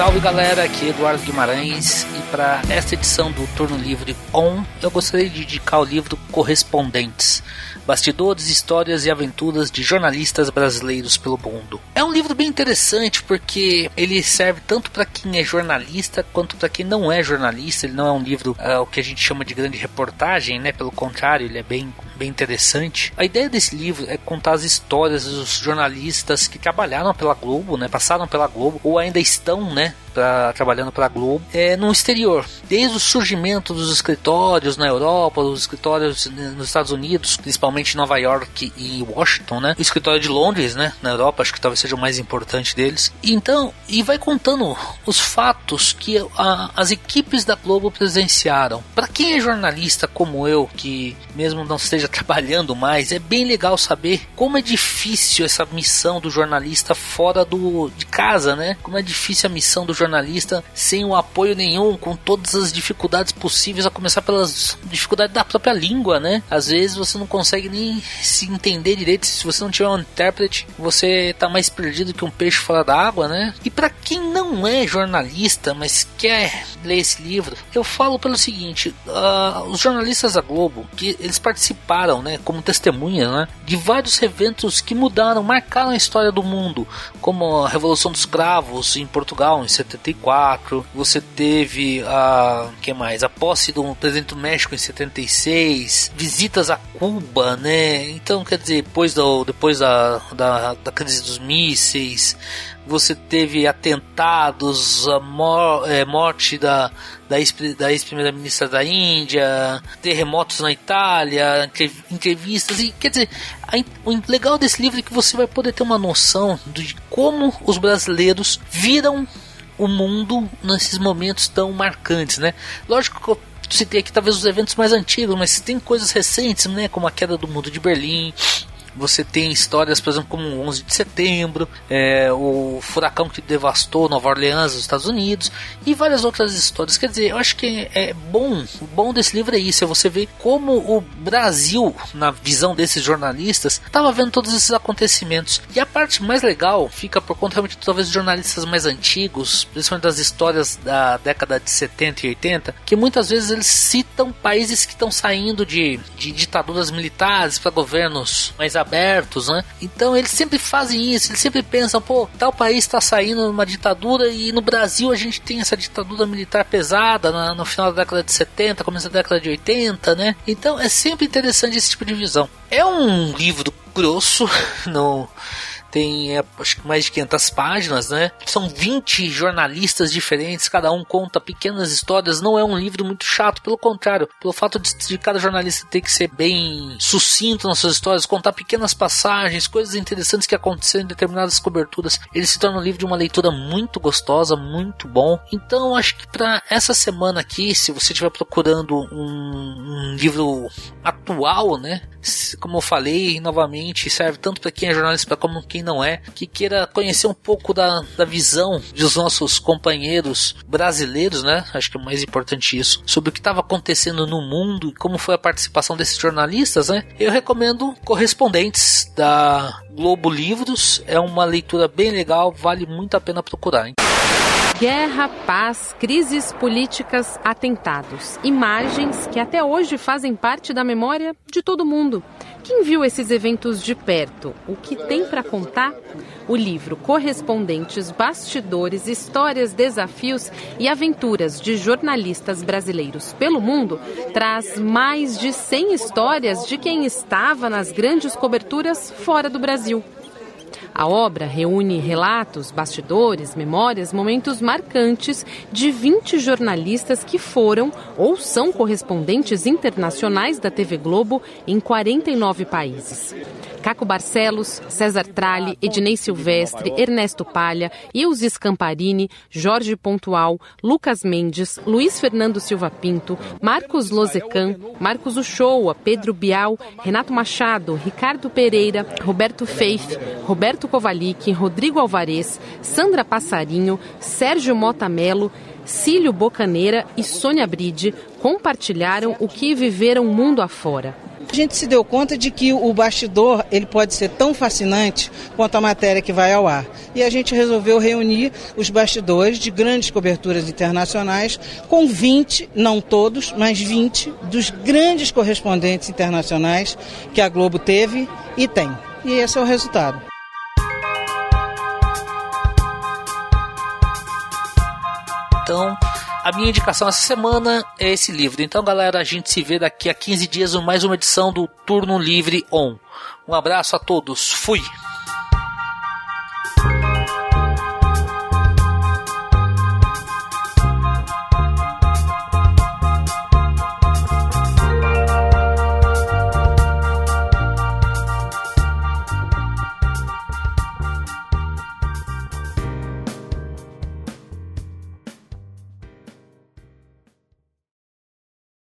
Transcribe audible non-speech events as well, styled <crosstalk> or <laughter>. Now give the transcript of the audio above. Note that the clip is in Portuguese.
Salve galera, aqui é Eduardo Guimarães e para esta edição do Turno Livre On eu gostaria de dedicar o livro Correspondentes Bastidores, Histórias e Aventuras de Jornalistas Brasileiros pelo Mundo. É um livro bem interessante porque ele serve tanto para quem é jornalista quanto para quem não é jornalista. Ele não é um livro uh, o que a gente chama de grande reportagem, né? Pelo contrário, ele é bem, bem interessante. A ideia desse livro é contar as histórias dos jornalistas que trabalharam pela Globo, né? Passaram pela Globo ou ainda estão, né? Pra, trabalhando para a Globo é, no exterior, desde o surgimento dos escritórios na Europa, dos escritórios nos Estados Unidos, principalmente Nova York e Washington, né? O escritório de Londres, né? Na Europa, acho que talvez seja o mais importante deles. Então, e vai contando os fatos que a, as equipes da Globo presenciaram. Para quem é jornalista como eu, que mesmo não esteja <laughs> trabalhando mais, é bem legal saber como é difícil essa missão do jornalista fora do de casa, né? Como é difícil a missão do jornalista sem o apoio nenhum, com todas as dificuldades possíveis, a começar pelas dificuldades da própria língua, né? Às vezes você não consegue nem se entender direito, se você não tiver um intérprete, você tá mais perdido que um peixe fora da água, né? E para quem não é jornalista, mas quer ler esse livro, eu falo pelo seguinte: uh, os jornalistas da Globo, que eles participaram, né, como testemunhas, né, de vários eventos que mudaram, marcaram a história do mundo, como a Revolução dos Cravos em Portugal em 74, você teve a que mais? A posse do presidente do México em 76, visitas a Cuba, né? Então, quer dizer, depois, do, depois da, da, da crise dos mísseis, você teve atentados, a mor é, morte da, da ex-primeira-ministra da Índia, terremotos na Itália, entrevistas, e quer dizer, a, o legal desse livro é que você vai poder ter uma noção de como os brasileiros viram o mundo nesses momentos tão marcantes, né? Lógico que eu citei aqui talvez os eventos mais antigos, mas tem coisas recentes, né? Como a queda do mundo de Berlim, você tem histórias, por exemplo, como o 11 de setembro, é, o furacão que devastou Nova Orleans, nos Estados Unidos, e várias outras histórias. Quer dizer, eu acho que é bom, o bom desse livro é isso, é você ver como o Brasil, na visão desses jornalistas, estava vendo todos esses acontecimentos. E a parte mais legal fica por conta realmente talvez jornalistas mais antigos, principalmente das histórias da década de 70 e 80, que muitas vezes eles citam países que estão saindo de, de ditaduras militares para governos mais abertos, né? Então eles sempre fazem isso, eles sempre pensam, pô, tal país está saindo uma ditadura e no Brasil a gente tem essa ditadura militar pesada na, no final da década de 70, começo da década de 80, né? Então é sempre interessante esse tipo de visão. É um livro grosso, <laughs> não tem é, acho que mais de 500 páginas, né? São 20 jornalistas diferentes, cada um conta pequenas histórias. Não é um livro muito chato, pelo contrário, pelo fato de, de cada jornalista ter que ser bem sucinto nas suas histórias, contar pequenas passagens, coisas interessantes que aconteceram em determinadas coberturas. Ele se torna um livro de uma leitura muito gostosa, muito bom. Então, acho que para essa semana aqui, se você estiver procurando um, um livro atual, né? Como eu falei novamente, serve tanto para quem é jornalista como quem quem não é, que queira conhecer um pouco da, da visão dos nossos companheiros brasileiros, né? Acho que é mais importante isso, sobre o que estava acontecendo no mundo e como foi a participação desses jornalistas, né? Eu recomendo Correspondentes da Globo Livros, é uma leitura bem legal, vale muito a pena procurar. Hein? Guerra, paz, crises políticas, atentados. Imagens que até hoje fazem parte da memória de todo mundo. Quem viu esses eventos de perto? O que tem para contar? O livro Correspondentes, Bastidores, Histórias, Desafios e Aventuras de Jornalistas Brasileiros pelo Mundo traz mais de 100 histórias de quem estava nas grandes coberturas fora do Brasil. A obra reúne relatos, bastidores, memórias, momentos marcantes de 20 jornalistas que foram ou são correspondentes internacionais da TV Globo em 49 países. Caco Barcelos, César Tralli, Ednei Silvestre, Ernesto Palha, Ilse Scamparini, Jorge Pontual, Lucas Mendes, Luiz Fernando Silva Pinto, Marcos Lozecan, Marcos Uchoa, Pedro Bial, Renato Machado, Ricardo Pereira, Roberto Feif, Roberto Kovalik, Rodrigo Alvarez, Sandra Passarinho, Sérgio Mota Melo, Cílio Bocaneira e Sônia Bride compartilharam o que viveram mundo afora. A gente se deu conta de que o bastidor ele pode ser tão fascinante quanto a matéria que vai ao ar. E a gente resolveu reunir os bastidores de grandes coberturas internacionais com 20, não todos, mas 20 dos grandes correspondentes internacionais que a Globo teve e tem. E esse é o resultado. Então, a minha indicação essa semana é esse livro. Então, galera, a gente se vê daqui a 15 dias em mais uma edição do Turno Livre On. Um abraço a todos. Fui!